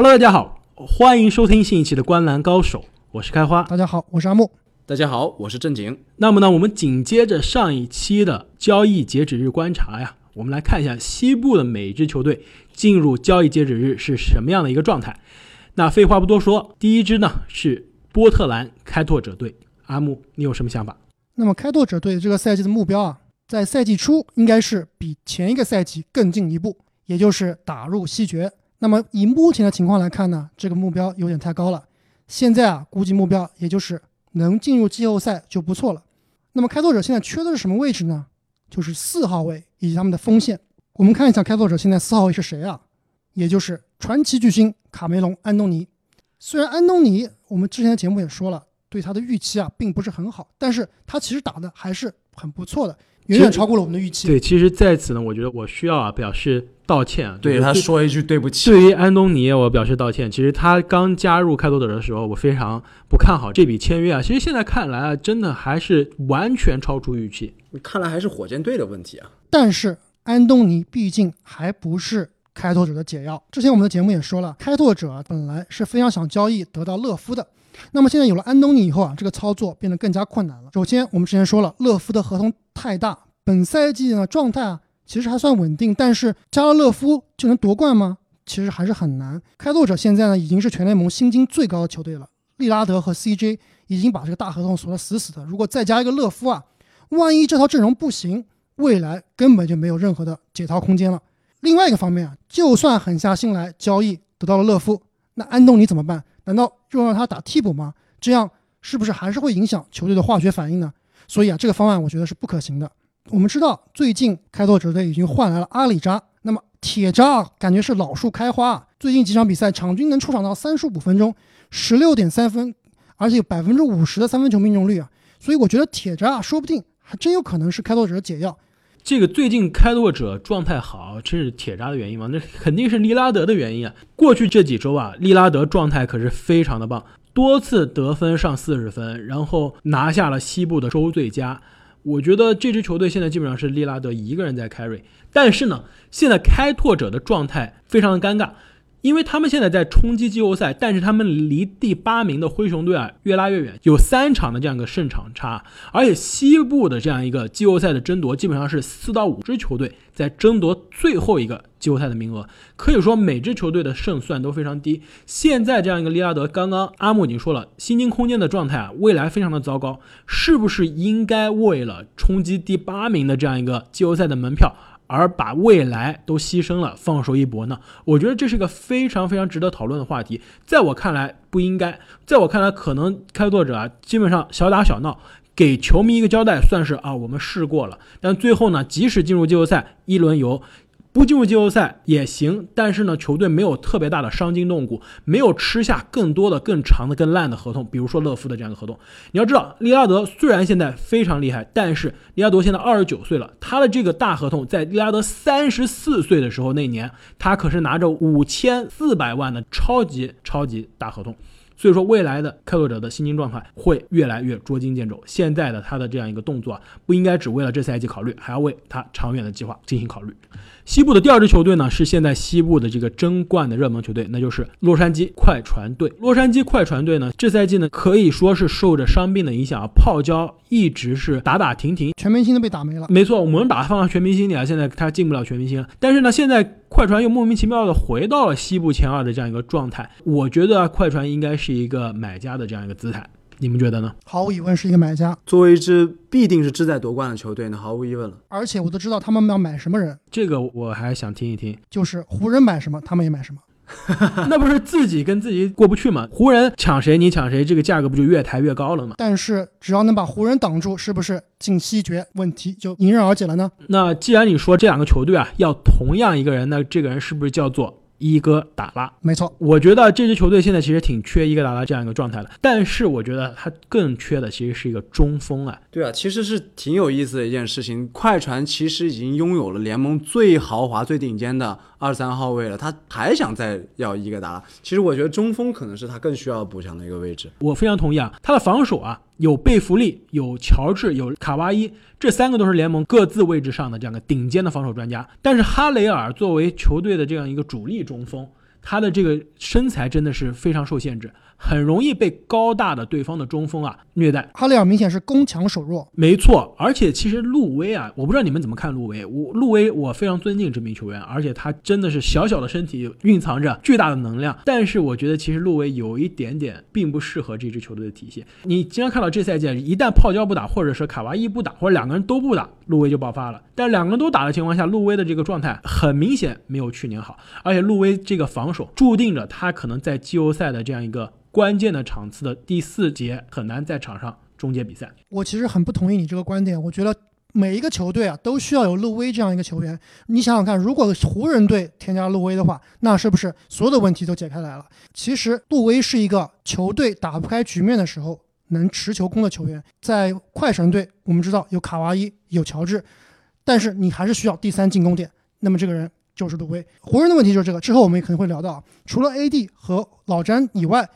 Hello，大家好，欢迎收听新一期的《观澜高手》，我是开花。大家好，我是阿木。大家好，我是正经。那么呢，我们紧接着上一期的交易截止日观察呀，我们来看一下西部的每支球队进入交易截止日是什么样的一个状态。那废话不多说，第一支呢是波特兰开拓者队。阿木，你有什么想法？那么开拓者队这个赛季的目标啊，在赛季初应该是比前一个赛季更进一步，也就是打入西决。那么以目前的情况来看呢，这个目标有点太高了。现在啊，估计目标也就是能进入季后赛就不错了。那么开拓者现在缺的是什么位置呢？就是四号位以及他们的锋线。我们看一下开拓者现在四号位是谁啊？也就是传奇巨星卡梅隆·安东尼。虽然安东尼我们之前的节目也说了，对他的预期啊并不是很好，但是他其实打的还是很不错的，远远超过了我们的预期。对，其实在此呢，我觉得我需要啊表示道歉啊，对他说一句对不起。对于安东尼，我表示道歉。其实他刚加入开拓者的时候，我非常不看好这笔签约啊。其实现在看来啊，真的还是完全超出预期。看来还是火箭队的问题啊。但是安东尼毕竟还不是开拓者的解药。之前我们的节目也说了，开拓者本来是非常想交易得到乐夫的。那么现在有了安东尼以后啊，这个操作变得更加困难了。首先，我们之前说了，勒夫的合同太大，本赛季呢状态啊其实还算稳定，但是加了乐夫就能夺冠吗？其实还是很难。开拓者现在呢已经是全联盟薪金最高的球队了，利拉德和 CJ 已经把这个大合同锁得死死的。如果再加一个乐夫啊，万一这套阵容不行，未来根本就没有任何的解套空间了。另外一个方面啊，就算狠下心来交易得到了勒夫，那安东尼怎么办？难道就让他打替补吗？这样是不是还是会影响球队的化学反应呢？所以啊，这个方案我觉得是不可行的。我们知道，最近开拓者队已经换来了阿里扎，那么铁扎感觉是老树开花啊。最近几场比赛，场均能出场到三十五分钟，十六点三分，而且有百分之五十的三分球命中率啊。所以我觉得铁扎说不定还真有可能是开拓者的解药。这个最近开拓者状态好，这是铁渣的原因吗？那肯定是利拉德的原因啊！过去这几周啊，利拉德状态可是非常的棒，多次得分上四十分，然后拿下了西部的周最佳。我觉得这支球队现在基本上是利拉德一个人在 carry，但是呢，现在开拓者的状态非常的尴尬。因为他们现在在冲击季后赛，但是他们离第八名的灰熊队啊越拉越远，有三场的这样一个胜场差，而且西部的这样一个季后赛的争夺，基本上是四到五支球队在争夺最后一个季后赛的名额，可以说每支球队的胜算都非常低。现在这样一个利拉德，刚刚阿木已经说了，薪金空间的状态啊，未来非常的糟糕，是不是应该为了冲击第八名的这样一个季后赛的门票？而把未来都牺牲了，放手一搏呢？我觉得这是个非常非常值得讨论的话题。在我看来不应该，在我看来可能开拓者啊，基本上小打小闹，给球迷一个交代，算是啊我们试过了。但最后呢，即使进入季后赛，一轮游。不进入季后赛也行，但是呢，球队没有特别大的伤筋动骨，没有吃下更多的、更长的、更烂的合同，比如说勒夫的这样的合同。你要知道，利拉德虽然现在非常厉害，但是利拉德现在二十九岁了，他的这个大合同在利拉德三十四岁的时候那年，他可是拿着五千四百万的超级超级大合同。所以说，未来的开拓者的薪金状态会越来越捉襟见肘。现在的他的这样一个动作啊，不应该只为了这赛季考虑，还要为他长远的计划进行考虑。西部的第二支球队呢，是现在西部的这个争冠的热门球队，那就是洛杉矶快船队。洛杉矶快船队呢，这赛季呢可以说是受着伤病的影响啊，泡椒一直是打打停停，全明星都被打没了。没错，我们把它放到全明星里啊，现在他进不了全明星了。但是呢，现在快船又莫名其妙的回到了西部前二的这样一个状态。我觉得快船应该是一个买家的这样一个姿态。你们觉得呢？毫无疑问是一个买家。作为一支必定是志在夺冠的球队呢，毫无疑问了。而且我都知道他们要买什么人，这个我还想听一听。就是湖人买什么，他们也买什么。那不是自己跟自己过不去吗？湖人抢谁你抢谁，这个价格不就越抬越高了吗？但是只要能把湖人挡住，是不是进西决问题就迎刃而解了呢？那既然你说这两个球队啊要同样一个人，那这个人是不是叫做？伊戈达拉，没错，我觉得这支球队现在其实挺缺伊戈达拉这样一个状态的，但是我觉得他更缺的其实是一个中锋啊。对啊，其实是挺有意思的一件事情。快船其实已经拥有了联盟最豪华、最顶尖的二三号位了，他还想再要伊戈达拉。其实我觉得中锋可能是他更需要补强的一个位置。我非常同意啊，他的防守啊。有贝弗利，有乔治，有卡哇伊，这三个都是联盟各自位置上的这样的顶尖的防守专家。但是哈雷尔作为球队的这样一个主力中锋。他的这个身材真的是非常受限制，很容易被高大的对方的中锋啊虐待。哈雷尔明显是攻强守弱，没错，而且其实路威啊，我不知道你们怎么看路威。我路威我非常尊敬这名球员，而且他真的是小小的身体蕴藏着巨大的能量。但是我觉得其实路威有一点点并不适合这支球队的体系。你经常看到这赛季一旦泡椒不打，或者是卡哇伊不打，或者两个人都不打，路威就爆发了。但两个人都打的情况下，路威的这个状态很明显没有去年好，而且路威这个防守注定着他可能在季后赛的这样一个关键的场次的第四节很难在场上终结比赛。我其实很不同意你这个观点，我觉得每一个球队啊都需要有路威这样一个球员。你想想看，如果湖人队添加路威的话，那是不是所有的问题都解开来了？其实路威是一个球队打不开局面的时候能持球攻的球员。在快船队，我们知道有卡哇伊，有乔治，但是你还是需要第三进攻点，那么这个人就是路威。湖人的问题就是这个，之后我们也可能会聊到，除了 AD 和老詹以外，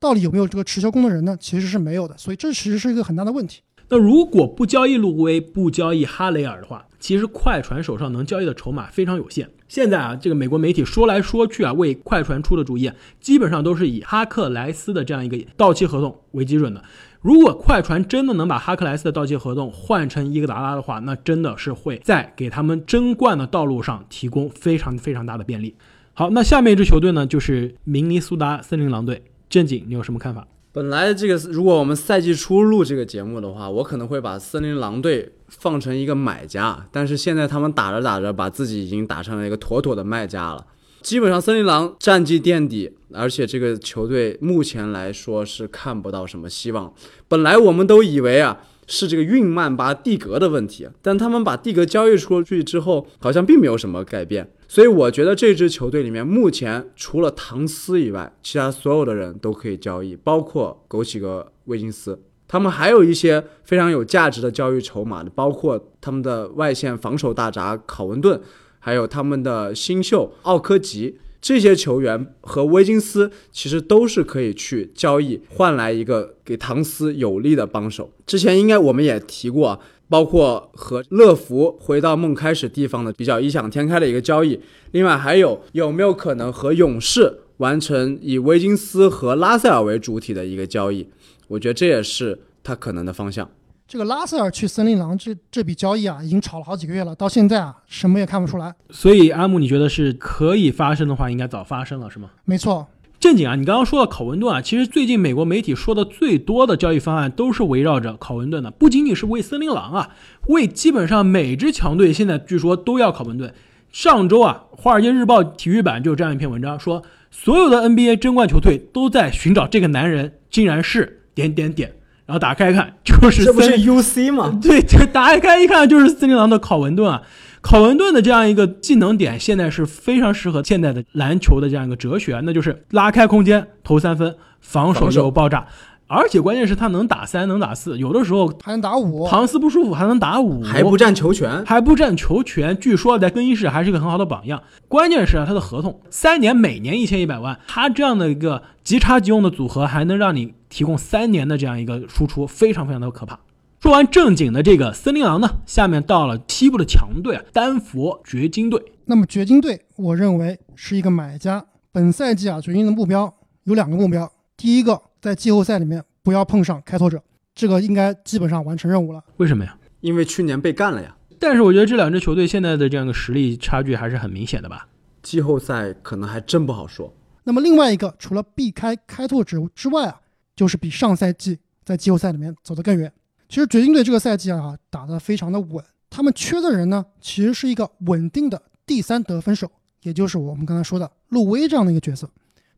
到底有没有这个持球攻的人呢？其实是没有的，所以这其实是一个很大的问题。那如果不交易路威，不交易哈雷尔的话，其实快船手上能交易的筹码非常有限。现在啊，这个美国媒体说来说去啊，为快船出的主意啊，基本上都是以哈克莱斯的这样一个到期合同为基准的。如果快船真的能把哈克莱斯的到期合同换成伊戈达拉的话，那真的是会在给他们争冠的道路上提供非常非常大的便利。好，那下面一支球队呢，就是明尼苏达森林狼队。正经，你有什么看法？本来这个，如果我们赛季初录这个节目的话，我可能会把森林狼队放成一个买家，但是现在他们打着打着，把自己已经打成了一个妥妥的卖家了。基本上森林狼战绩垫底，而且这个球队目前来说是看不到什么希望。本来我们都以为啊是这个运曼巴蒂格的问题，但他们把蒂格交易出去之后，好像并没有什么改变。所以我觉得这支球队里面，目前除了唐斯以外，其他所有的人都可以交易，包括枸杞哥威金斯。他们还有一些非常有价值的交易筹码的，包括他们的外线防守大闸考文顿，还有他们的新秀奥科吉。这些球员和威金斯其实都是可以去交易，换来一个给唐斯有力的帮手。之前应该我们也提过。包括和乐福回到梦开始地方的比较异想天开的一个交易，另外还有有没有可能和勇士完成以威金斯和拉塞尔为主体的一个交易？我觉得这也是他可能的方向。这个拉塞尔去森林狼这这笔交易啊，已经炒了好几个月了，到现在啊什么也看不出来。所以阿木，你觉得是可以发生的话，应该早发生了，是吗？没错。正经啊，你刚刚说到考文顿啊，其实最近美国媒体说的最多的交易方案都是围绕着考文顿的，不仅仅是为森林狼啊，为基本上每支强队现在据说都要考文顿。上周啊，《华尔街日报》体育版就有这样一篇文章，说所有的 NBA 争冠球队都在寻找这个男人，竟然是点点点。然后打开一看，就是这不是 UC 吗？对，打开一看就是森林狼的考文顿啊。考文顿的这样一个技能点，现在是非常适合现在的篮球的这样一个哲学，那就是拉开空间投三分，防守就爆炸，而且关键是他能打三，能打四，有的时候还能打五。唐斯不舒服还能打五，还不占球权，还不占球权。据说在更衣室还是一个很好的榜样。关键是啊，他的合同三年，每年一千一百万，他这样的一个即插即用的组合，还能让你提供三年的这样一个输出，非常非常的可怕。说完正经的这个森林狼呢，下面到了西部的强队啊，丹佛掘金队。那么掘金队，我认为是一个买家。本赛季啊，掘金的目标有两个目标：第一个，在季后赛里面不要碰上开拓者，这个应该基本上完成任务了。为什么呀？因为去年被干了呀。但是我觉得这两支球队现在的这样一个实力差距还是很明显的吧？季后赛可能还真不好说。那么另外一个，除了避开开拓者之外啊，就是比上赛季在季后赛里面走得更远。其实掘金队这个赛季啊打得非常的稳，他们缺的人呢，其实是一个稳定的第三得分手，也就是我们刚才说的路威这样的一个角色。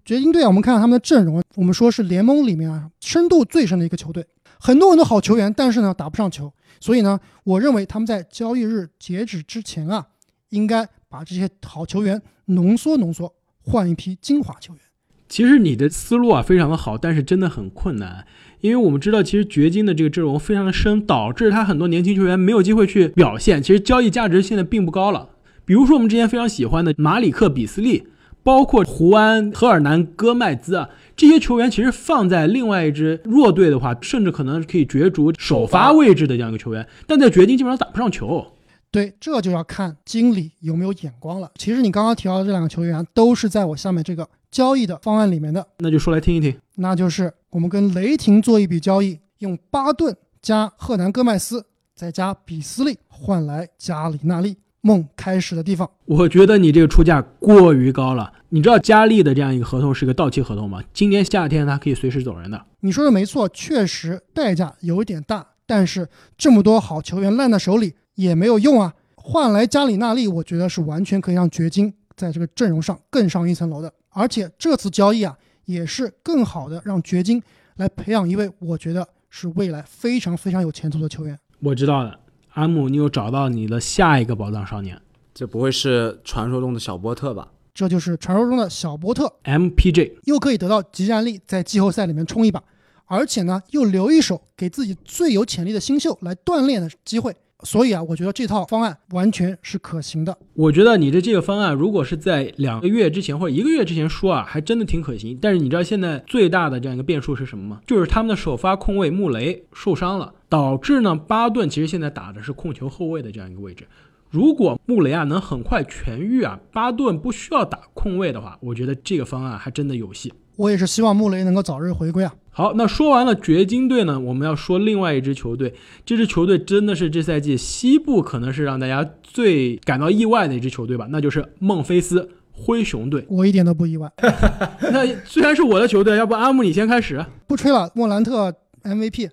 掘金队啊，我们看看他们的阵容，我们说是联盟里面啊深度最深的一个球队，很多很多好球员，但是呢打不上球，所以呢，我认为他们在交易日截止之前啊，应该把这些好球员浓缩浓缩，换一批精华球员。其实你的思路啊非常的好，但是真的很困难。因为我们知道，其实掘金的这个阵容非常的深，导致他很多年轻球员没有机会去表现。其实交易价值现在并不高了。比如说我们之前非常喜欢的马里克·比斯利，包括胡安·赫尔南·戈麦兹啊，这些球员其实放在另外一支弱队的话，甚至可能可以角逐首发位置的这样一个球员，但在掘金基本上打不上球。对，这就要看经理有没有眼光了。其实你刚刚提到的这两个球员，都是在我下面这个交易的方案里面的，那就说来听一听。那就是我们跟雷霆做一笔交易，用巴顿加赫南戈麦斯再加比斯利换来加里纳利，梦开始的地方。我觉得你这个出价过于高了。你知道加利的这样一个合同是个到期合同吗？今年夏天他可以随时走人的。你说的没错，确实代价有一点大，但是这么多好球员烂在手里也没有用啊。换来加里纳利，我觉得是完全可以让掘金在这个阵容上更上一层楼的。而且这次交易啊，也是更好的让掘金来培养一位我觉得是未来非常非常有前途的球员。我知道了，阿姆，你又找到你的下一个宝藏少年，这不会是传说中的小波特吧？这就是传说中的小波特 MPJ，又可以得到集战力，在季后赛里面冲一把，而且呢又留一手给自己最有潜力的新秀来锻炼的机会。所以啊，我觉得这套方案完全是可行的。我觉得你的这个方案，如果是在两个月之前或者一个月之前说啊，还真的挺可行。但是你知道现在最大的这样一个变数是什么吗？就是他们的首发控卫穆雷受伤了，导致呢巴顿其实现在打的是控球后卫的这样一个位置。如果穆雷啊能很快痊愈啊，巴顿不需要打控卫的话，我觉得这个方案还真的有戏。我也是希望穆雷能够早日回归啊。好，那说完了掘金队呢，我们要说另外一支球队。这支球队真的是这赛季西部可能是让大家最感到意外的一支球队吧，那就是孟菲斯灰熊队。我一点都不意外。那虽然是我的球队，要不阿木你先开始？不吹了，莫兰特。MVP，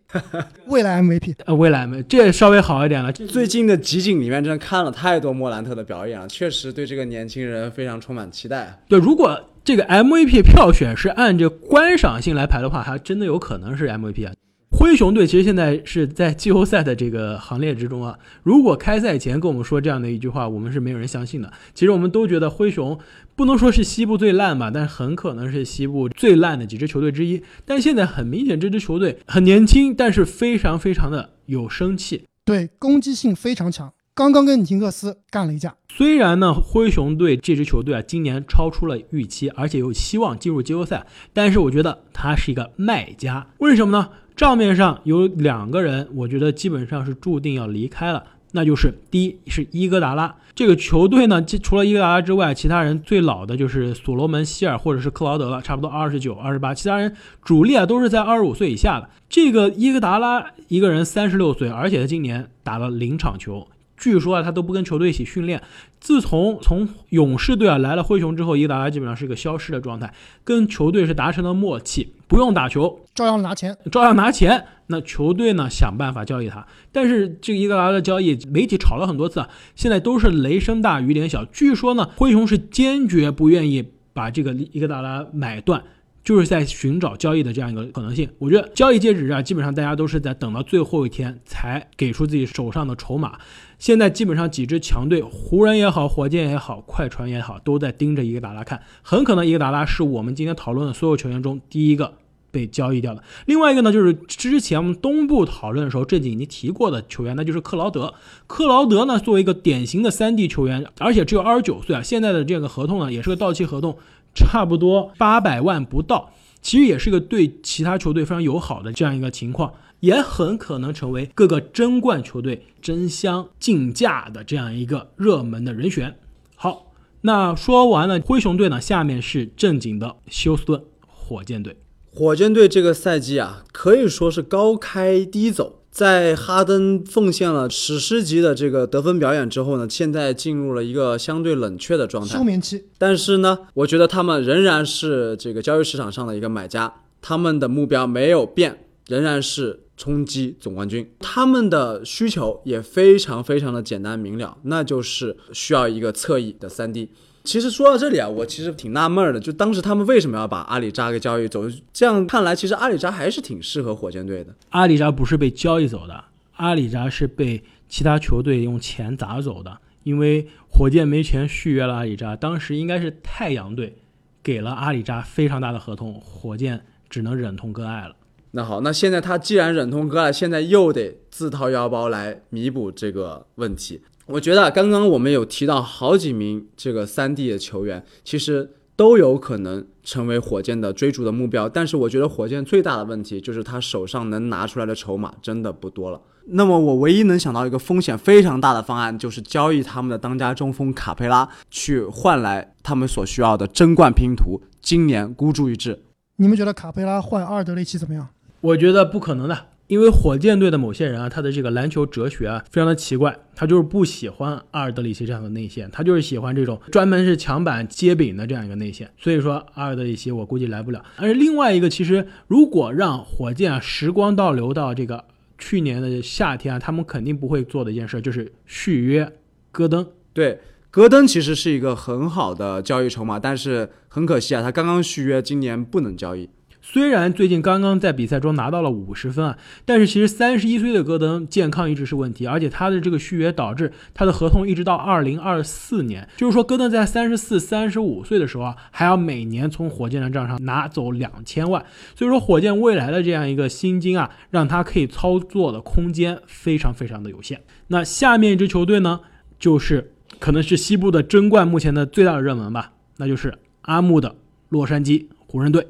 未来 MVP，呃，未来 MVP，这稍微好一点了。最近的集锦里面，真的看了太多莫兰特的表演了，确实对这个年轻人非常充满期待。对，如果这个 MVP 票选是按着观赏性来排的话，还真的有可能是 MVP 啊。灰熊队其实现在是在季后赛的这个行列之中啊。如果开赛前跟我们说这样的一句话，我们是没有人相信的。其实我们都觉得灰熊不能说是西部最烂吧，但是很可能是西部最烂的几支球队之一。但现在很明显，这支球队很年轻，但是非常非常的有生气，对攻击性非常强。刚刚跟尼克斯干了一架。虽然呢，灰熊队这支球队啊，今年超出了预期，而且有希望进入季后赛，但是我觉得他是一个卖家。为什么呢？账面上有两个人，我觉得基本上是注定要离开了，那就是第一是伊戈达拉这个球队呢，除了伊戈达拉之外，其他人最老的就是所罗门希尔或者是克劳德了，差不多二十九、二十八，其他人主力啊都是在二十五岁以下的。这个伊戈达拉一个人三十六岁，而且他今年打了零场球。据说啊，他都不跟球队一起训练。自从从勇士队啊来了灰熊之后，伊戈达拉基本上是一个消失的状态，跟球队是达成了默契，不用打球，照样拿钱，照样拿钱。那球队呢，想办法交易他。但是这个伊戈达拉的交易，媒体炒了很多次啊，现在都是雷声大雨点小。据说呢，灰熊是坚决不愿意把这个伊戈达拉买断。就是在寻找交易的这样一个可能性。我觉得交易截止日啊，基本上大家都是在等到最后一天才给出自己手上的筹码。现在基本上几支强队，湖人也好，火箭也好，快船也好，都在盯着伊戈达拉看。很可能伊戈达拉是我们今天讨论的所有球员中第一个被交易掉的。另外一个呢，就是之前我们东部讨论的时候，这几已经提过的球员，那就是克劳德。克劳德呢，作为一个典型的三 D 球员，而且只有二十九岁啊，现在的这个合同呢，也是个到期合同。差不多八百万不到，其实也是一个对其他球队非常友好的这样一个情况，也很可能成为各个争冠球队争相竞价的这样一个热门的人选。好，那说完了灰熊队呢，下面是正经的休斯顿火箭队。火箭队这个赛季啊，可以说是高开低走。在哈登奉献了史诗级的这个得分表演之后呢，现在进入了一个相对冷却的状态，休眠期。但是呢，我觉得他们仍然是这个交易市场上的一个买家，他们的目标没有变，仍然是冲击总冠军。他们的需求也非常非常的简单明了，那就是需要一个侧翼的三 D。其实说到这里啊，我其实挺纳闷的，就当时他们为什么要把阿里扎给交易走？这样看来，其实阿里扎还是挺适合火箭队的。阿里扎不是被交易走的，阿里扎是被其他球队用钱砸走的，因为火箭没钱续约了阿里扎。当时应该是太阳队给了阿里扎非常大的合同，火箭只能忍痛割爱了。那好，那现在他既然忍痛割爱，现在又得自掏腰包来弥补这个问题。我觉得刚刚我们有提到好几名这个三 D 的球员，其实都有可能成为火箭的追逐的目标。但是我觉得火箭最大的问题就是他手上能拿出来的筹码真的不多了。那么我唯一能想到一个风险非常大的方案，就是交易他们的当家中锋卡佩拉，去换来他们所需要的争冠拼图今年孤注一掷。你们觉得卡佩拉换阿尔德雷奇怎么样？我觉得不可能的，因为火箭队的某些人啊，他的这个篮球哲学啊，非常的奇怪，他就是不喜欢阿尔德里奇这样的内线，他就是喜欢这种专门是抢板接饼的这样一个内线。所以说阿尔德里奇我估计来不了。而另外一个，其实如果让火箭啊时光倒流到这个去年的夏天啊，他们肯定不会做的一件事就是续约戈登。对，戈登其实是一个很好的交易筹码，但是很可惜啊，他刚刚续约，今年不能交易。虽然最近刚刚在比赛中拿到了五十分啊，但是其实三十一岁的戈登健康一直是问题，而且他的这个续约导致他的合同一直到二零二四年，就是说戈登在三十四、三十五岁的时候啊，还要每年从火箭的账上拿走两千万，所以说火箭未来的这样一个薪金啊，让他可以操作的空间非常非常的有限。那下面一支球队呢，就是可能是西部的争冠目前的最大的热门吧，那就是阿木的洛杉矶湖人队。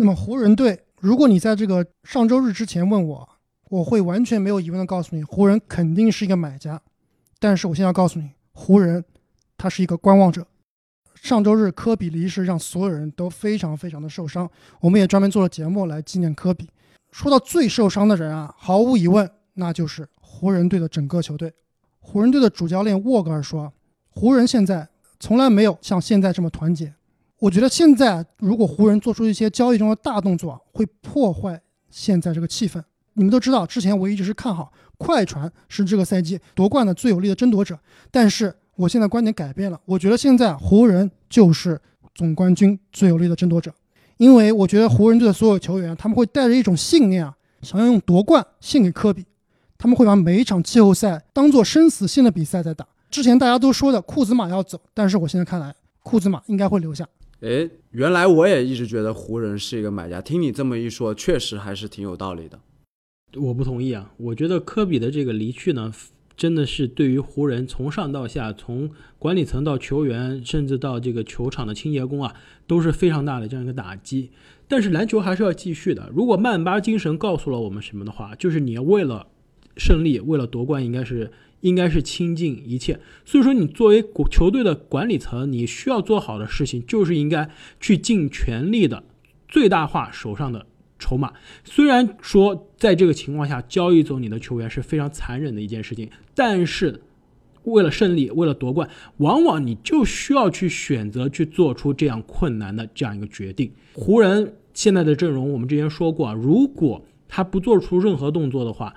那么湖人队，如果你在这个上周日之前问我，我会完全没有疑问的告诉你，湖人肯定是一个买家。但是我现在要告诉你，湖人他是一个观望者。上周日科比离世让所有人都非常非常的受伤，我们也专门做了节目来纪念科比。说到最受伤的人啊，毫无疑问，那就是湖人队的整个球队。湖人队的主教练沃格尔说，湖人现在从来没有像现在这么团结。我觉得现在如果湖人做出一些交易中的大动作，会破坏现在这个气氛。你们都知道，之前我一直是看好快船是这个赛季夺冠的最有力的争夺者，但是我现在观点改变了，我觉得现在湖人就是总冠军最有力的争夺者，因为我觉得湖人队的所有球员他们会带着一种信念啊，想要用夺冠献给科比，他们会把每一场季后赛当做生死线的比赛在打。之前大家都说的库兹马要走，但是我现在看来，库兹马应该会留下。诶，原来我也一直觉得湖人是一个买家，听你这么一说，确实还是挺有道理的。我不同意啊，我觉得科比的这个离去呢，真的是对于湖人从上到下，从管理层到球员，甚至到这个球场的清洁工啊，都是非常大的这样一个打击。但是篮球还是要继续的。如果曼巴精神告诉了我们什么的话，就是你要为了胜利，为了夺冠，应该是。应该是倾尽一切，所以说你作为球队的管理层，你需要做好的事情就是应该去尽全力的最大化手上的筹码。虽然说在这个情况下交易走你的球员是非常残忍的一件事情，但是为了胜利，为了夺冠，往往你就需要去选择去做出这样困难的这样一个决定。湖人现在的阵容，我们之前说过啊，如果他不做出任何动作的话。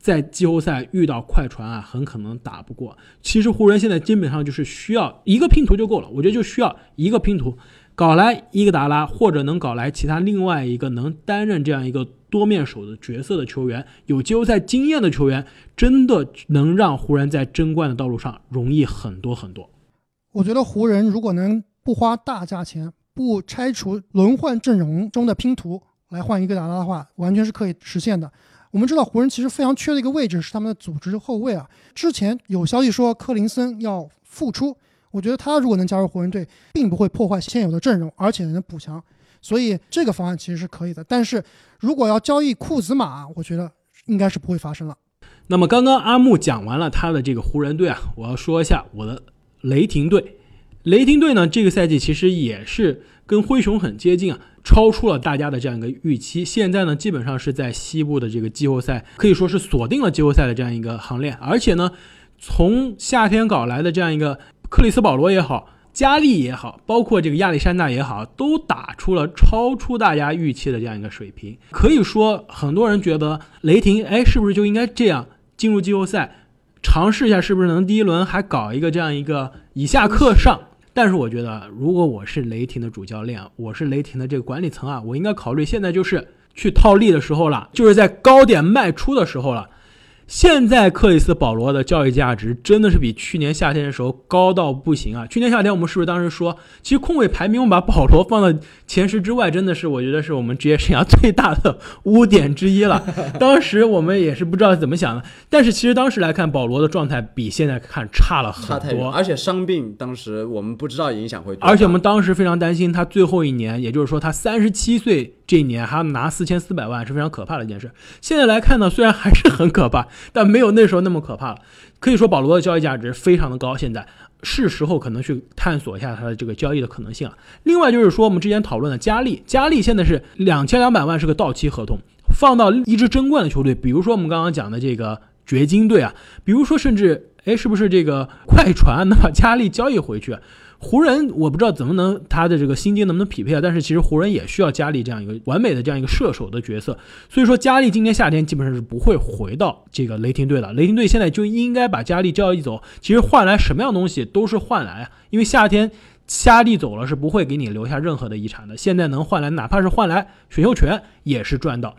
在季后赛遇到快船啊，很可能打不过。其实湖人现在基本上就是需要一个拼图就够了，我觉得就需要一个拼图，搞来伊戈达拉，或者能搞来其他另外一个能担任这样一个多面手的角色的球员，有季后赛经验的球员，真的能让湖人在争冠的道路上容易很多很多。我觉得湖人如果能不花大价钱，不拆除轮换阵容中的拼图来换伊戈达拉的话，完全是可以实现的。我们知道湖人其实非常缺的一个位置是他们的组织后卫啊。之前有消息说科林森要复出，我觉得他如果能加入湖人队，并不会破坏现有的阵容，而且能补强，所以这个方案其实是可以的。但是如果要交易库兹马，我觉得应该是不会发生了。那么刚刚阿木讲完了他的这个湖人队啊，我要说一下我的雷霆队。雷霆队呢，这个赛季其实也是跟灰熊很接近啊。超出了大家的这样一个预期，现在呢，基本上是在西部的这个季后赛，可以说是锁定了季后赛的这样一个行列。而且呢，从夏天搞来的这样一个克里斯保罗也好，加利也好，包括这个亚历山大也好，都打出了超出大家预期的这样一个水平。可以说，很多人觉得雷霆，哎，是不是就应该这样进入季后赛，尝试一下是不是能第一轮还搞一个这样一个以下克上。但是我觉得，如果我是雷霆的主教练，我是雷霆的这个管理层啊，我应该考虑现在就是去套利的时候了，就是在高点卖出的时候了。现在克里斯保罗的交易价值真的是比去年夏天的时候高到不行啊！去年夏天我们是不是当时说，其实控卫排名我们把保罗放到前十之外，真的是我觉得是我们职业生涯最大的 污点之一了。当时我们也是不知道怎么想的，但是其实当时来看，保罗的状态比现在看差了很多，而且伤病当时我们不知道影响会，而且我们当时非常担心他最后一年，也就是说他三十七岁。这一年还拿四千四百万是非常可怕的一件事。现在来看呢，虽然还是很可怕，但没有那时候那么可怕了。可以说保罗的交易价值非常的高，现在是时候可能去探索一下他的这个交易的可能性了。另外就是说，我们之前讨论的加利，加利现在是两千两百万是个到期合同，放到一支争冠的球队，比如说我们刚刚讲的这个掘金队啊，比如说甚至哎是不是这个快船能把加利交易回去？湖人我不知道怎么能他的这个薪金能不能匹配啊？但是其实湖人也需要加利这样一个完美的这样一个射手的角色，所以说加利今年夏天基本上是不会回到这个雷霆队的。雷霆队现在就应该把加利交易走，其实换来什么样东西都是换来啊，因为夏天加利走了是不会给你留下任何的遗产的。现在能换来哪怕是换来选秀权也是赚到。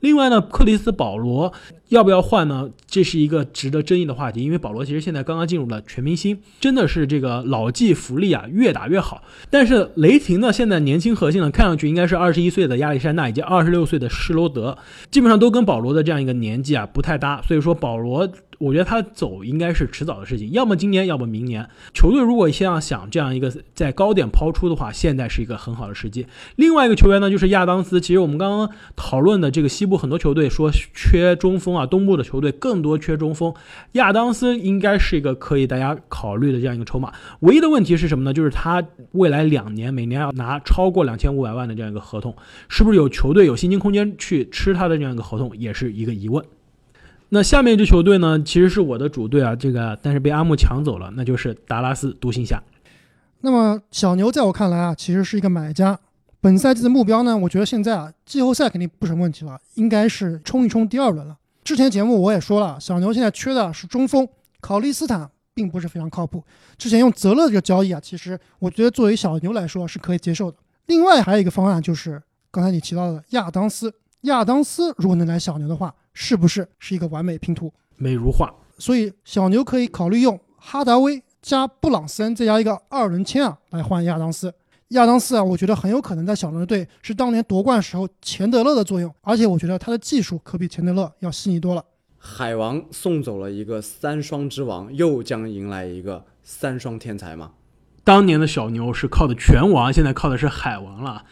另外呢，克里斯保罗要不要换呢？这是一个值得争议的话题，因为保罗其实现在刚刚进入了全明星，真的是这个老骥伏枥啊，越打越好。但是雷霆呢，现在年轻核心呢，看上去应该是二十一岁的亚历山大以及二十六岁的施罗德，基本上都跟保罗的这样一个年纪啊不太搭，所以说保罗。我觉得他走应该是迟早的事情，要么今年，要么明年。球队如果想想这样一个在高点抛出的话，现在是一个很好的时机。另外一个球员呢，就是亚当斯。其实我们刚刚讨论的这个西部很多球队说缺中锋啊，东部的球队更多缺中锋，亚当斯应该是一个可以大家考虑的这样一个筹码。唯一的问题是什么呢？就是他未来两年每年要拿超过两千五百万的这样一个合同，是不是有球队有薪金空间去吃他的这样一个合同，也是一个疑问。那下面一支球队呢，其实是我的主队啊，这个但是被阿木抢走了，那就是达拉斯独行侠。那么小牛在我看来啊，其实是一个买家。本赛季的目标呢，我觉得现在啊，季后赛肯定不成问题了，应该是冲一冲第二轮了。之前节目我也说了，小牛现在缺的是中锋，考利斯坦并不是非常靠谱。之前用泽勒这个交易啊，其实我觉得作为小牛来说是可以接受的。另外还有一个方案就是刚才你提到的亚当斯，亚当斯如果能来小牛的话。是不是是一个完美拼图？美如画。所以小牛可以考虑用哈达威加布朗森再加一个二轮签啊，来换亚当斯。亚当斯啊，我觉得很有可能在小牛队是当年夺冠时候钱德勒的作用，而且我觉得他的技术可比钱德勒要细腻多了。海王送走了一个三双之王，又将迎来一个三双天才吗？当年的小牛是靠的拳王，现在靠的是海王了，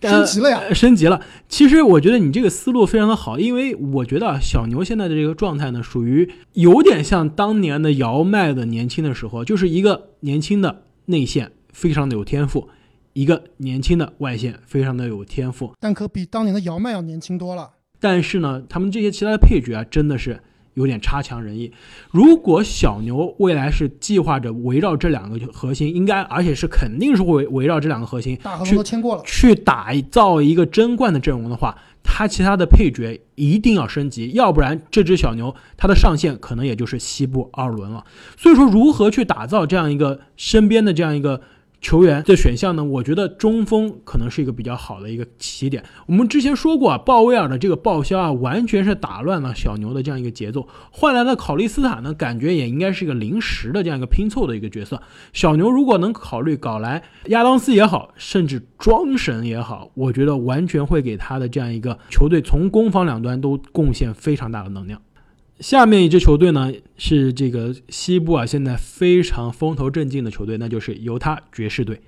升级了呀，升级了。其实我觉得你这个思路非常的好，因为我觉得小牛现在的这个状态呢，属于有点像当年的姚麦的年轻的时候，就是一个年轻的内线非常的有天赋，一个年轻的外线非常的有天赋，但可比当年的姚麦要年轻多了。但是呢，他们这些其他的配角啊，真的是。有点差强人意。如果小牛未来是计划着围绕这两个核心，应该而且是肯定是会围绕这两个核心去签过了，去打造一个争冠的阵容的话，他其他的配角一定要升级，要不然这只小牛它的上限可能也就是西部二轮了。所以说，如何去打造这样一个身边的这样一个。球员的选项呢？我觉得中锋可能是一个比较好的一个起点。我们之前说过啊，鲍威尔的这个报销啊，完全是打乱了小牛的这样一个节奏。换来的考利斯塔呢，感觉也应该是一个临时的这样一个拼凑的一个角色。小牛如果能考虑搞来亚当斯也好，甚至庄神也好，我觉得完全会给他的这样一个球队从攻防两端都贡献非常大的能量。下面一支球队呢是这个西部啊，现在非常风头正劲的球队，那就是犹他爵士队。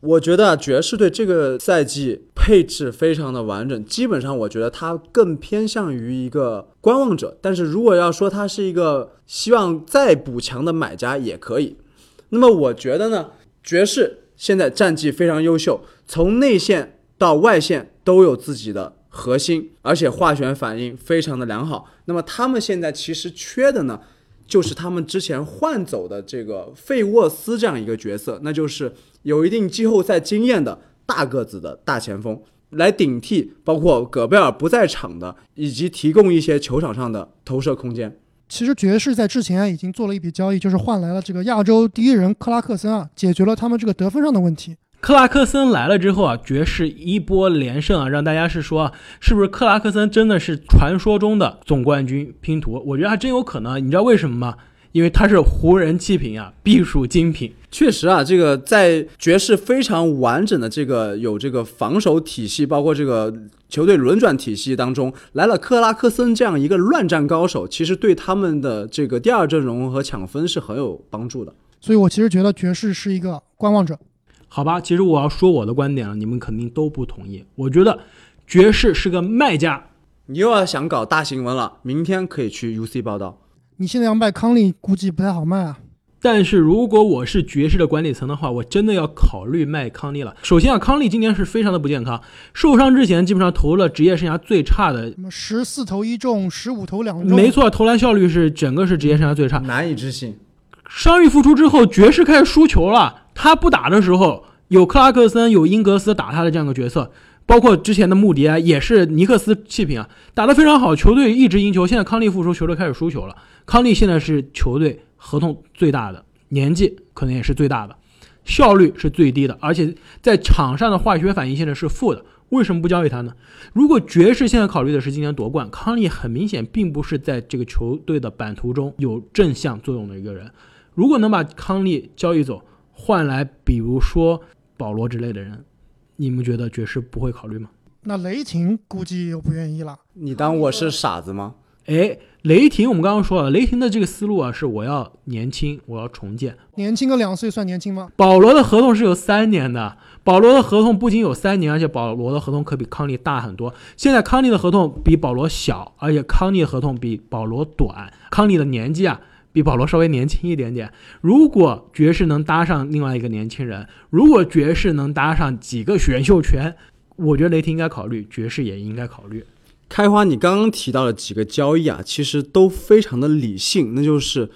我觉得爵士队这个赛季配置非常的完整，基本上我觉得他更偏向于一个观望者。但是如果要说他是一个希望再补强的买家也可以。那么我觉得呢，爵士现在战绩非常优秀，从内线到外线都有自己的。核心，而且化学反应非常的良好。那么他们现在其实缺的呢，就是他们之前换走的这个费沃斯这样一个角色，那就是有一定季后赛经验的大个子的大前锋来顶替，包括戈贝尔不在场的，以及提供一些球场上的投射空间。其实爵士在之前已经做了一笔交易，就是换来了这个亚洲第一人克拉克森啊，解决了他们这个得分上的问题。克拉克森来了之后啊，爵士一波连胜啊，让大家是说，是不是克拉克森真的是传说中的总冠军拼图？我觉得还真有可能。你知道为什么吗？因为他是湖人弃品啊，必属精品。确实啊，这个在爵士非常完整的这个有这个防守体系，包括这个球队轮转体系当中，来了克拉克森这样一个乱战高手，其实对他们的这个第二阵容和抢分是很有帮助的。所以我其实觉得爵士是一个观望者。好吧，其实我要说我的观点了，你们肯定都不同意。我觉得爵士是个卖家。你又要想搞大新闻了，明天可以去 UC 报道。你现在要卖康利，估计不太好卖啊。但是如果我是爵士的管理层的话，我真的要考虑卖康利了。首先啊，康利今年是非常的不健康，受伤之前基本上投了职业生涯最差的，什么十四投一中，十五投两中，没错，投篮效率是整个是职业生涯最差。难以置信。伤愈复出之后，爵士开始输球了。他不打的时候，有克拉克森、有英格斯打他的这样一个角色。包括之前的穆迪埃也是尼克斯弃品啊，打得非常好，球队一直赢球。现在康利复出，球队开始输球了。康利现在是球队合同最大的，年纪可能也是最大的，效率是最低的，而且在场上的化学反应现在是负的。为什么不交易他呢？如果爵士现在考虑的是今年夺冠，康利很明显并不是在这个球队的版图中有正向作用的一个人。如果能把康利交易走，换来比如说保罗之类的人。你们觉得爵士不会考虑吗？那雷霆估计又不愿意了。你当我是傻子吗？哎，雷霆，我们刚刚说了，雷霆的这个思路啊，是我要年轻，我要重建。年轻个两岁算年轻吗？保罗的合同是有三年的，保罗的合同不仅有三年，而且保罗的合同可比康利大很多。现在康利的合同比保罗小，而且康利的合同比保罗短。康利的年纪啊。比保罗稍微年轻一点点。如果爵士能搭上另外一个年轻人，如果爵士能搭上几个选秀权，我觉得雷霆应该考虑，爵士也应该考虑。开花，你刚刚提到的几个交易啊，其实都非常的理性，那就是。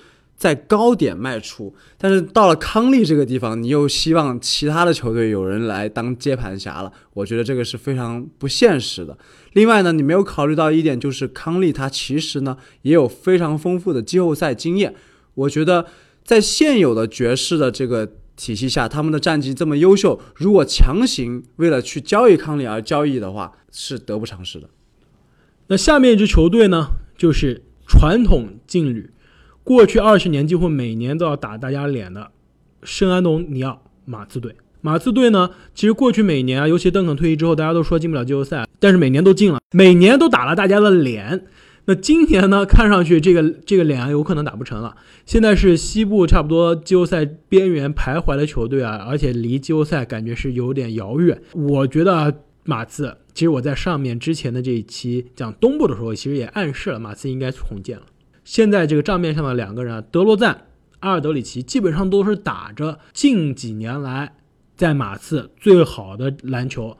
在高点卖出，但是到了康利这个地方，你又希望其他的球队有人来当接盘侠了，我觉得这个是非常不现实的。另外呢，你没有考虑到一点，就是康利他其实呢也有非常丰富的季后赛经验。我觉得在现有的爵士的这个体系下，他们的战绩这么优秀，如果强行为了去交易康利而交易的话，是得不偿失的。那下面一支球队呢，就是传统劲旅。过去二十年几乎每年都要打大家脸的圣安东尼奥马刺队。马刺队呢，其实过去每年啊，尤其邓肯退役之后，大家都说进不了季后赛，但是每年都进了，每年都打了大家的脸。那今年呢，看上去这个这个脸啊有可能打不成了。现在是西部差不多季后赛边缘徘徊的球队啊，而且离季后赛感觉是有点遥远。我觉得马刺，其实我在上面之前的这一期讲东部的时候，其实也暗示了马刺应该重建了。现在这个账面上的两个人啊，德罗赞、阿尔德里奇，基本上都是打着近几年来在马刺最好的篮球，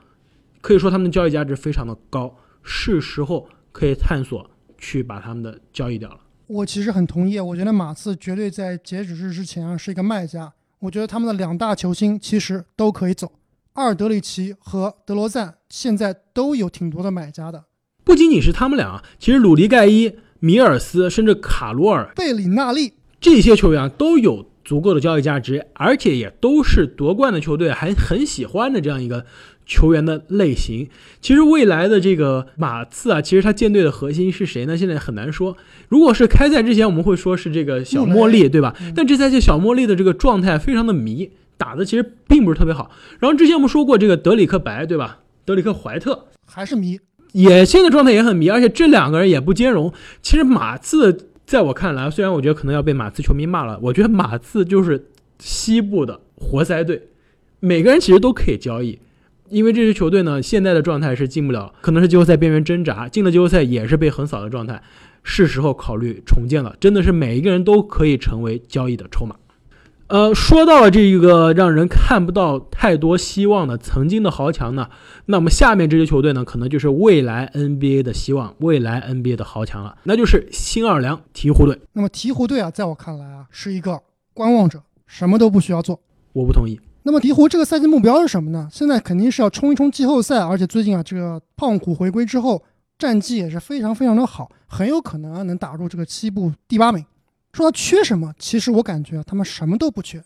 可以说他们的交易价值非常的高，是时候可以探索去把他们的交易掉了。我其实很同意，我觉得马刺绝对在截止日之前啊是一个卖家，我觉得他们的两大球星其实都可以走，阿尔德里奇和德罗赞现在都有挺多的买家的，不仅仅是他们俩，其实鲁迪盖伊。米尔斯甚至卡罗尔、贝里纳利这些球员都有足够的交易价值，而且也都是夺冠的球队还很喜欢的这样一个球员的类型。其实未来的这个马刺啊，其实他舰队的核心是谁呢？现在很难说。如果是开赛之前，我们会说是这个小茉莉，对吧？但这赛季小茉莉的这个状态非常的迷，打的其实并不是特别好。然后之前我们说过这个德里克白，对吧？德里克怀特还是迷。也现在状态也很迷，而且这两个人也不兼容。其实马刺在我看来，虽然我觉得可能要被马刺球迷骂了，我觉得马刺就是西部的活塞队，每个人其实都可以交易，因为这支球队呢现在的状态是进不了，可能是季后赛边缘挣扎，进了季后赛也是被横扫的状态，是时候考虑重建了。真的是每一个人都可以成为交易的筹码。呃，说到了这一个让人看不到太多希望的曾经的豪强呢，那么下面这支球队呢，可能就是未来 NBA 的希望，未来 NBA 的豪强了，那就是新奥尔良鹈鹕队。那么鹈鹕队啊，在我看来啊，是一个观望者，什么都不需要做。我不同意。那么鹈鹕这个赛季目标是什么呢？现在肯定是要冲一冲季后赛，而且最近啊，这个胖虎回归之后，战绩也是非常非常的好，很有可能啊能打入这个西部第八名。说他缺什么？其实我感觉他们什么都不缺。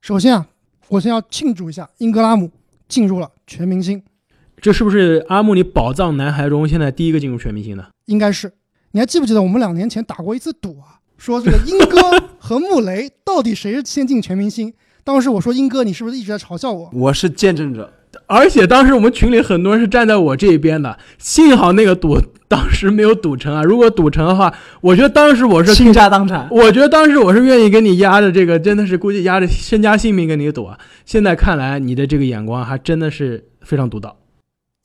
首先啊，我先要庆祝一下，英格拉姆进入了全明星。这是不是阿穆里宝藏男孩中现在第一个进入全明星的？应该是。你还记不记得我们两年前打过一次赌啊？说这个英哥和穆雷到底谁是先进全明星？当时我说英哥，你是不是一直在嘲笑我？我是见证者。而且当时我们群里很多人是站在我这一边的，幸好那个赌当时没有赌成啊！如果赌成的话，我觉得当时我是倾家荡产。我觉得当时我是愿意跟你压着这个，真的是估计压着身家性命跟你赌啊！现在看来，你的这个眼光还真的是非常独到。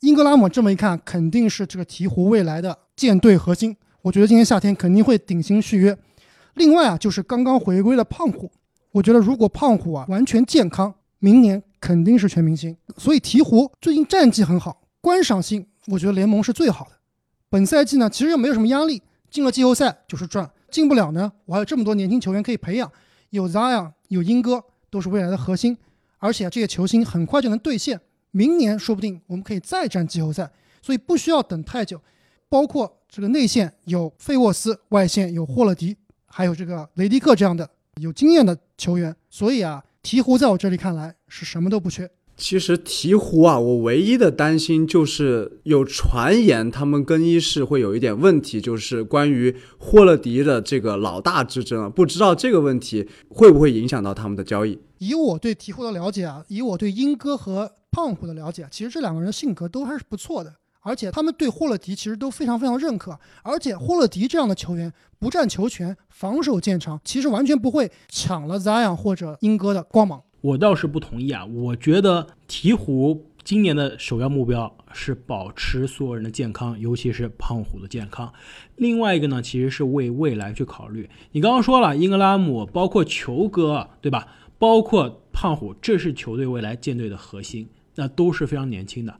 英格拉姆这么一看，肯定是这个鹈鹕未来的舰队核心。我觉得今年夏天肯定会顶薪续约。另外啊，就是刚刚回归的胖虎，我觉得如果胖虎啊完全健康，明年肯定是全明星。所以鹈鹕最近战绩很好，观赏性我觉得联盟是最好的。本赛季呢，其实又没有什么压力，进了季后赛就是赚，进不了呢，我还有这么多年轻球员可以培养，有 Zion，有英哥，都是未来的核心，而且这些球星很快就能兑现。明年说不定我们可以再战季后赛，所以不需要等太久。包括这个内线有费沃斯，外线有霍勒迪，还有这个雷迪克这样的有经验的球员。所以啊，鹈鹕在我这里看来是什么都不缺。其实鹈鹕啊，我唯一的担心就是有传言他们更衣室会有一点问题，就是关于霍勒迪的这个老大之争啊，不知道这个问题会不会影响到他们的交易。以我对鹈鹕的了解啊，以我对英哥和胖虎的了解，其实这两个人的性格都还是不错的，而且他们对霍勒迪其实都非常非常认可。而且霍勒迪这样的球员不占球权，防守见长，其实完全不会抢了 Zion 或者英哥的光芒。我倒是不同意啊，我觉得鹈鹕今年的首要目标是保持所有人的健康，尤其是胖虎的健康。另外一个呢，其实是为未来去考虑。你刚刚说了，英格拉姆，包括球哥，对吧？包括胖虎，这是球队未来舰队的核心。那都是非常年轻的，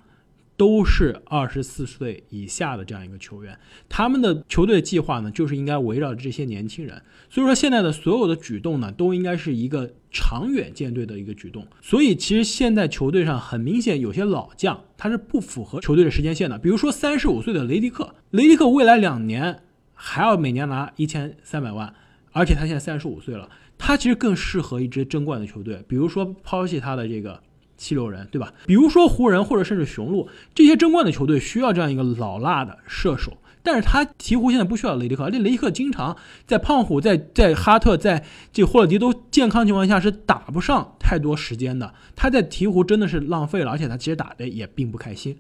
都是二十四岁以下的这样一个球员。他们的球队计划呢，就是应该围绕这些年轻人。所以说，现在的所有的举动呢，都应该是一个长远舰队的一个举动。所以，其实现在球队上很明显有些老将，他是不符合球队的时间线的。比如说，三十五岁的雷迪克，雷迪克未来两年还要每年拿一千三百万，而且他现在三十五岁了，他其实更适合一支争冠的球队。比如说，抛弃他的这个。七六人对吧？比如说湖人或者甚至雄鹿这些争冠的球队需要这样一个老辣的射手，但是他鹈鹕现在不需要雷迪克，而且雷迪克经常在胖虎在在哈特在这霍勒迪都健康情况下是打不上太多时间的，他在鹈鹕真的是浪费了，而且他其实打的也并不开心。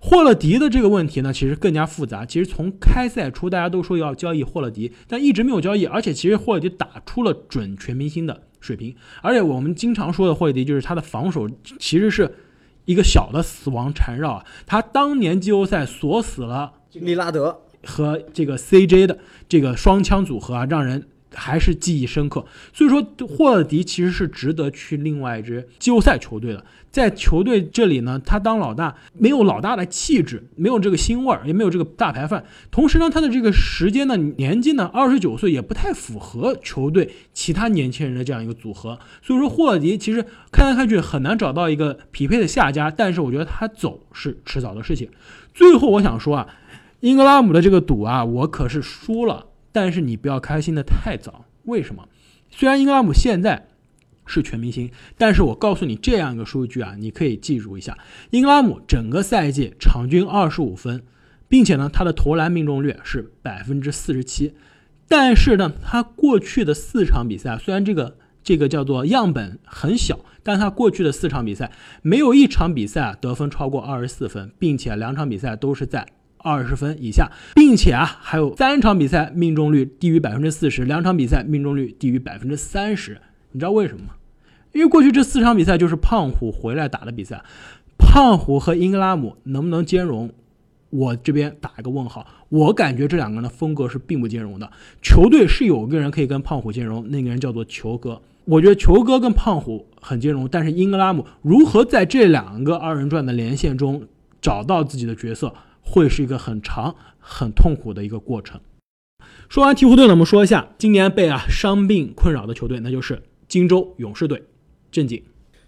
霍勒迪的这个问题呢，其实更加复杂。其实从开赛初大家都说要交易霍勒迪，但一直没有交易，而且其实霍勒迪打出了准全明星的。水平，而且我们经常说的霍勒迪就是他的防守其实是一个小的死亡缠绕。他当年季后赛锁死了利拉德和这个 CJ 的这个双枪组合啊，让人。还是记忆深刻，所以说霍勒迪其实是值得去另外一支季后赛球队的。在球队这里呢，他当老大没有老大的气质，没有这个腥味儿，也没有这个大牌范。同时呢，他的这个时间呢，年纪呢，二十九岁也不太符合球队其他年轻人的这样一个组合。所以说霍勒迪其实看来看去很难找到一个匹配的下家，但是我觉得他走是迟早的事情。最后我想说啊，英格拉姆的这个赌啊，我可是输了。但是你不要开心的太早，为什么？虽然英格拉姆现在是全明星，但是我告诉你这样一个数据啊，你可以记住一下：英格拉姆整个赛季场均二十五分，并且呢，他的投篮命中率是百分之四十七。但是呢，他过去的四场比赛，虽然这个这个叫做样本很小，但他过去的四场比赛没有一场比赛啊得分超过二十四分，并且两场比赛都是在。二十分以下，并且啊，还有三场比赛命中率低于百分之四十，两场比赛命中率低于百分之三十。你知道为什么吗？因为过去这四场比赛就是胖虎回来打的比赛，胖虎和英格拉姆能不能兼容？我这边打一个问号。我感觉这两个人的风格是并不兼容的。球队是有个人可以跟胖虎兼容，那个人叫做球哥。我觉得球哥跟胖虎很兼容，但是英格拉姆如何在这两个二人转的连线中找到自己的角色？会是一个很长、很痛苦的一个过程。说完鹈鹕队呢，我们说一下今年被啊伤病困扰的球队，那就是金州勇士队。正经，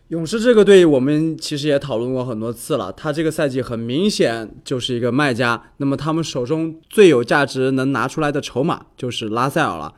勇士这个队我们其实也讨论过很多次了。他这个赛季很明显就是一个卖家，那么他们手中最有价值能拿出来的筹码就是拉塞尔了。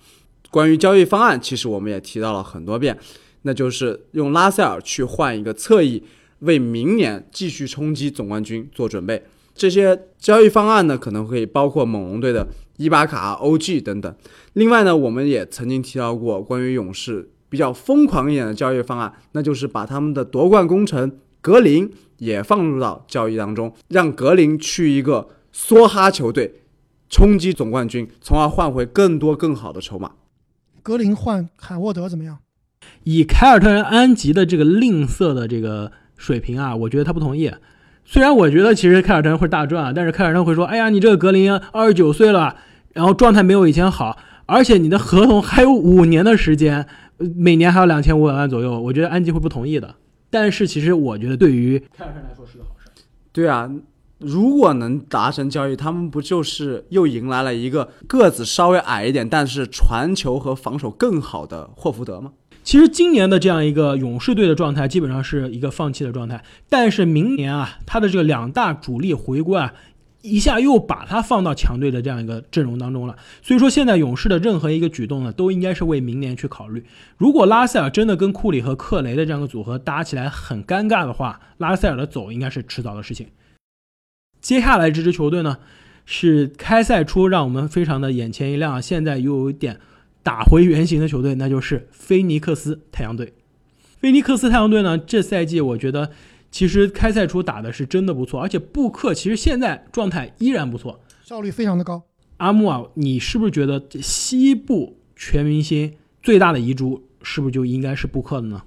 关于交易方案，其实我们也提到了很多遍，那就是用拉塞尔去换一个侧翼，为明年继续冲击总冠军做准备。这些交易方案呢，可能会包括猛龙队的伊巴卡、OG 等等。另外呢，我们也曾经提到过关于勇士比较疯狂一点的交易方案，那就是把他们的夺冠功臣格林也放入到交易当中，让格林去一个梭哈球队冲击总冠军，从而换回更多更好的筹码。格林换海沃德怎么样？以凯尔特人安吉的这个吝啬的这个水平啊，我觉得他不同意。虽然我觉得其实凯尔特人会大赚啊，但是凯尔特人会说：“哎呀，你这个格林二十九岁了，然后状态没有以前好，而且你的合同还有五年的时间，每年还有两千五百万左右。”我觉得安吉会不同意的。但是其实我觉得对于凯尔特人来说是个好事。对啊，如果能达成交易，他们不就是又迎来了一个个子稍微矮一点，但是传球和防守更好的霍福德吗？其实今年的这样一个勇士队的状态基本上是一个放弃的状态，但是明年啊，他的这个两大主力回归啊，一下又把他放到强队的这样一个阵容当中了。所以说，现在勇士的任何一个举动呢，都应该是为明年去考虑。如果拉塞尔真的跟库里和克雷的这样一个组合搭起来很尴尬的话，拉塞尔的走应该是迟早的事情。接下来这支球队呢，是开赛初让我们非常的眼前一亮，现在又有一点。打回原形的球队，那就是菲尼克斯太阳队。菲尼克斯太阳队呢，这赛季我觉得其实开赛初打的是真的不错，而且布克其实现在状态依然不错，效率非常的高。阿木啊，你是不是觉得西部全明星最大的遗珠是不是就应该是布克的呢？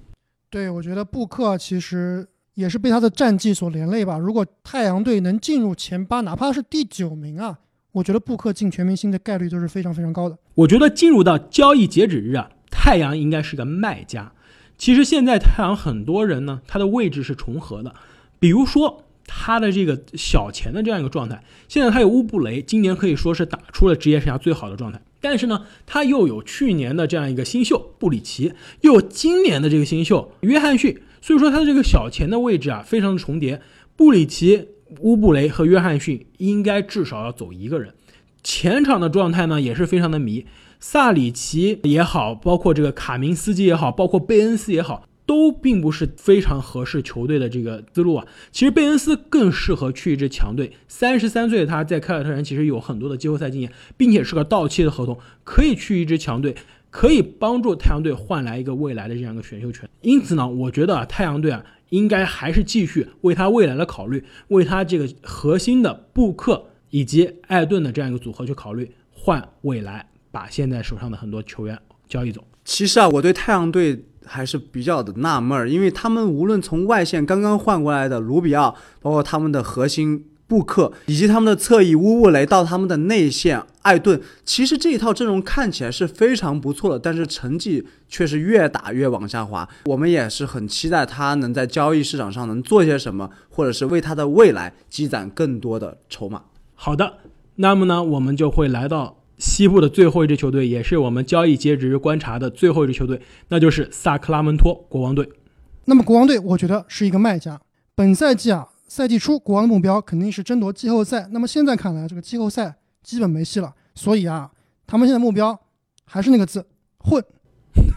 对，我觉得布克其实也是被他的战绩所连累吧。如果太阳队能进入前八，哪怕是第九名啊。我觉得布克进全明星的概率都是非常非常高的。我觉得进入到交易截止日啊，太阳应该是个卖家。其实现在太阳很多人呢，他的位置是重合的。比如说他的这个小钱的这样一个状态，现在他有乌布雷，今年可以说是打出了职业生涯最好的状态。但是呢，他又有去年的这样一个新秀布里奇，又有今年的这个新秀约翰逊，所以说他的这个小钱的位置啊，非常的重叠。布里奇。乌布雷和约翰逊应该至少要走一个人，前场的状态呢也是非常的迷，萨里奇也好，包括这个卡明斯基也好，包括贝恩斯也好，都并不是非常合适球队的这个思路啊。其实贝恩斯更适合去一支强队，三十三岁的他在凯尔特人其实有很多的季后赛经验，并且是个到期的合同，可以去一支强队，可以帮助太阳队换来一个未来的这样一个选秀权。因此呢，我觉得啊太阳队啊。应该还是继续为他未来的考虑，为他这个核心的布克以及艾顿的这样一个组合去考虑，换未来，把现在手上的很多球员交易走。其实啊，我对太阳队还是比较的纳闷儿，因为他们无论从外线刚刚换过来的卢比奥，包括他们的核心。布克以及他们的侧翼乌布雷到他们的内线艾顿，其实这一套阵容看起来是非常不错的，但是成绩却是越打越往下滑。我们也是很期待他能在交易市场上能做些什么，或者是为他的未来积攒更多的筹码。好的，那么呢，我们就会来到西部的最后一支球队，也是我们交易截止日观察的最后一支球队，那就是萨克拉门托国王队。那么国王队，我觉得是一个卖家。本赛季啊。赛季初，国王的目标肯定是争夺季后赛。那么现在看来，这个季后赛基本没戏了。所以啊，他们现在目标还是那个字——混。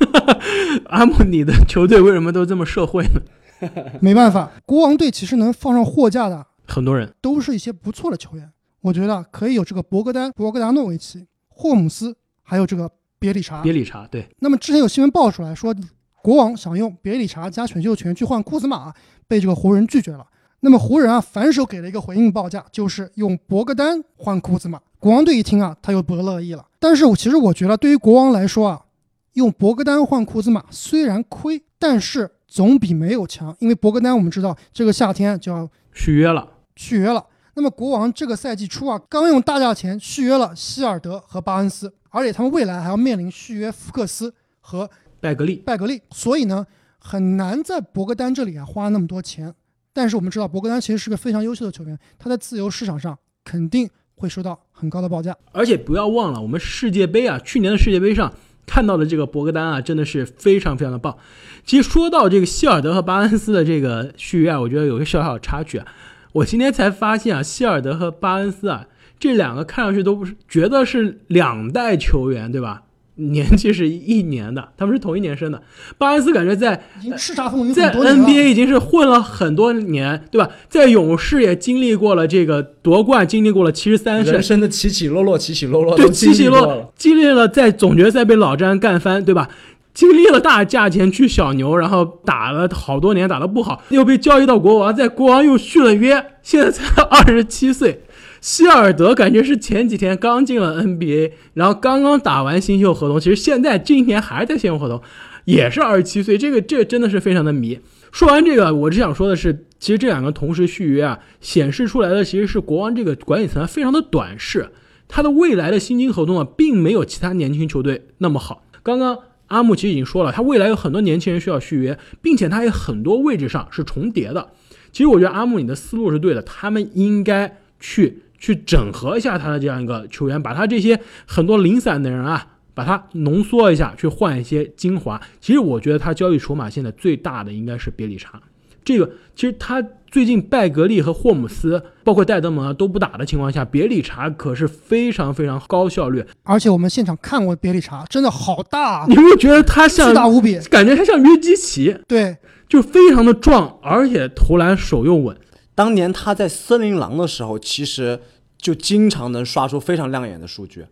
阿姆，你的球队为什么都这么社会呢？没办法，国王队其实能放上货架的很多人都是一些不错的球员。我觉得可以有这个博格丹、博格达诺维奇、霍姆斯，还有这个别里查。别里查，对。那么之前有新闻爆出来说，国王想用别里查加选秀权去换库兹马，被这个湖人拒绝了。那么湖人啊，反手给了一个回应报价，就是用博格丹换库兹马。国王队一听啊，他又不乐意了。但是我其实我觉得，对于国王来说啊，用博格丹换库兹马虽然亏，但是总比没有强。因为博格丹我们知道这个夏天就要续约了，续约了。那么国王这个赛季初啊，刚用大价钱续约了希尔德和巴恩斯，而且他们未来还要面临续约福克斯和拜格利。拜格利，所以呢，很难在博格丹这里啊花那么多钱。但是我们知道，博格丹其实是个非常优秀的球员，他在自由市场上肯定会收到很高的报价。而且不要忘了，我们世界杯啊，去年的世界杯上看到的这个博格丹啊，真的是非常非常的棒。其实说到这个希尔德和巴恩斯的这个续约啊，我觉得有个小小的插曲啊，我今天才发现啊，希尔德和巴恩斯啊，这两个看上去都不是觉得是两代球员，对吧？年纪是一年的，他们是同一年生的。巴恩斯感觉在叱咤风云在 NBA 已经是混了很多年，对吧？在勇士也经历过了这个夺冠，经历过了七十三胜，人生的起起落落，起起落落，对，起起落落，经历了在总决赛被老詹干翻，对吧？经历了大价钱去小牛，然后打了好多年，打得不好，又被交易到国王，在国王又续了约，现在才 二十七岁。希尔德感觉是前几天刚进了 NBA，然后刚刚打完新秀合同，其实现在今年还在新秀合同，也是二十七岁，这个这真的是非常的迷。说完这个，我只想说的是，其实这两个同时续约啊，显示出来的其实是国王这个管理层非常的短视，他的未来的薪金合同啊，并没有其他年轻球队那么好。刚刚阿木其实已经说了，他未来有很多年轻人需要续约，并且他有很多位置上是重叠的。其实我觉得阿木你的思路是对的，他们应该去去整合一下他的这样一个球员，把他这些很多零散的人啊。把他浓缩一下，去换一些精华。其实我觉得他交易筹码现在最大的应该是别里查。这个其实他最近拜格利和霍姆斯，包括戴德蒙啊都不打的情况下，别里查可是非常非常高效率。而且我们现场看过别里查，真的好大，你会觉得他像巨大无比，感觉他像约基奇。对，就非常的壮，而且投篮手又稳。当年他在森林狼的时候，其实就经常能刷出非常亮眼的数据。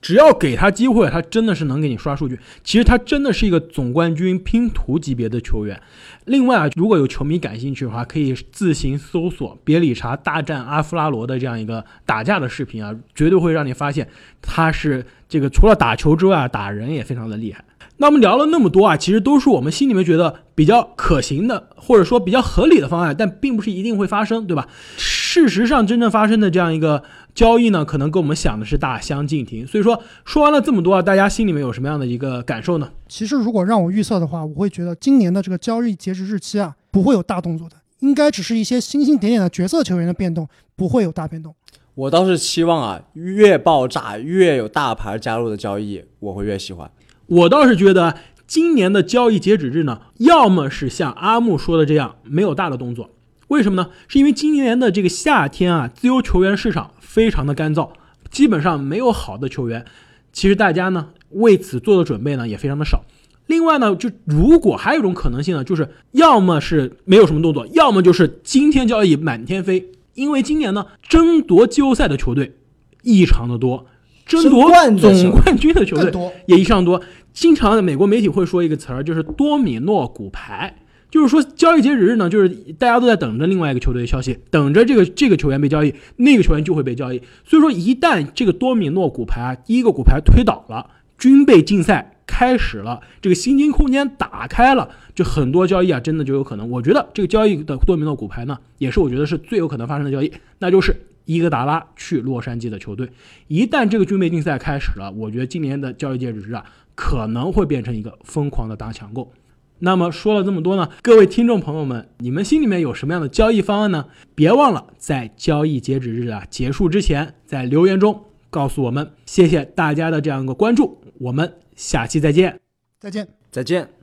只要给他机会，他真的是能给你刷数据。其实他真的是一个总冠军拼图级别的球员。另外啊，如果有球迷感兴趣的话，可以自行搜索别里查大战阿弗拉罗的这样一个打架的视频啊，绝对会让你发现他是这个除了打球之外啊，打人也非常的厉害。那我们聊了那么多啊，其实都是我们心里面觉得比较可行的，或者说比较合理的方案，但并不是一定会发生，对吧？事实上，真正发生的这样一个交易呢，可能跟我们想的是大相径庭。所以说，说完了这么多啊，大家心里面有什么样的一个感受呢？其实，如果让我预测的话，我会觉得今年的这个交易截止日期啊，不会有大动作的，应该只是一些星星点点的角色球员的变动，不会有大变动。我倒是期望啊，越爆炸越有大牌加入的交易，我会越喜欢。我倒是觉得今年的交易截止日呢，要么是像阿木说的这样没有大的动作，为什么呢？是因为今年的这个夏天啊，自由球员市场非常的干燥，基本上没有好的球员。其实大家呢为此做的准备呢也非常的少。另外呢，就如果还有一种可能性呢，就是要么是没有什么动作，要么就是今天交易满天飞。因为今年呢争夺季后赛的球队异常的多。争夺总冠军的球队也异常多，经常美国媒体会说一个词儿，就是多米诺骨牌，就是说交易截止日呢，就是大家都在等着另外一个球队的消息，等着这个这个球员被交易，那个球员就会被交易。所以说，一旦这个多米诺骨牌啊，第一个骨牌推倒了，军备竞赛开始了，这个薪金空间打开了，就很多交易啊，真的就有可能。我觉得这个交易的多米诺骨牌呢，也是我觉得是最有可能发生的交易，那就是。伊戈达拉去洛杉矶的球队，一旦这个军备竞赛开始了，我觉得今年的交易截止日啊，可能会变成一个疯狂的大抢购。那么说了这么多呢，各位听众朋友们，你们心里面有什么样的交易方案呢？别忘了在交易截止日啊结束之前，在留言中告诉我们。谢谢大家的这样一个关注，我们下期再见，再见，再见。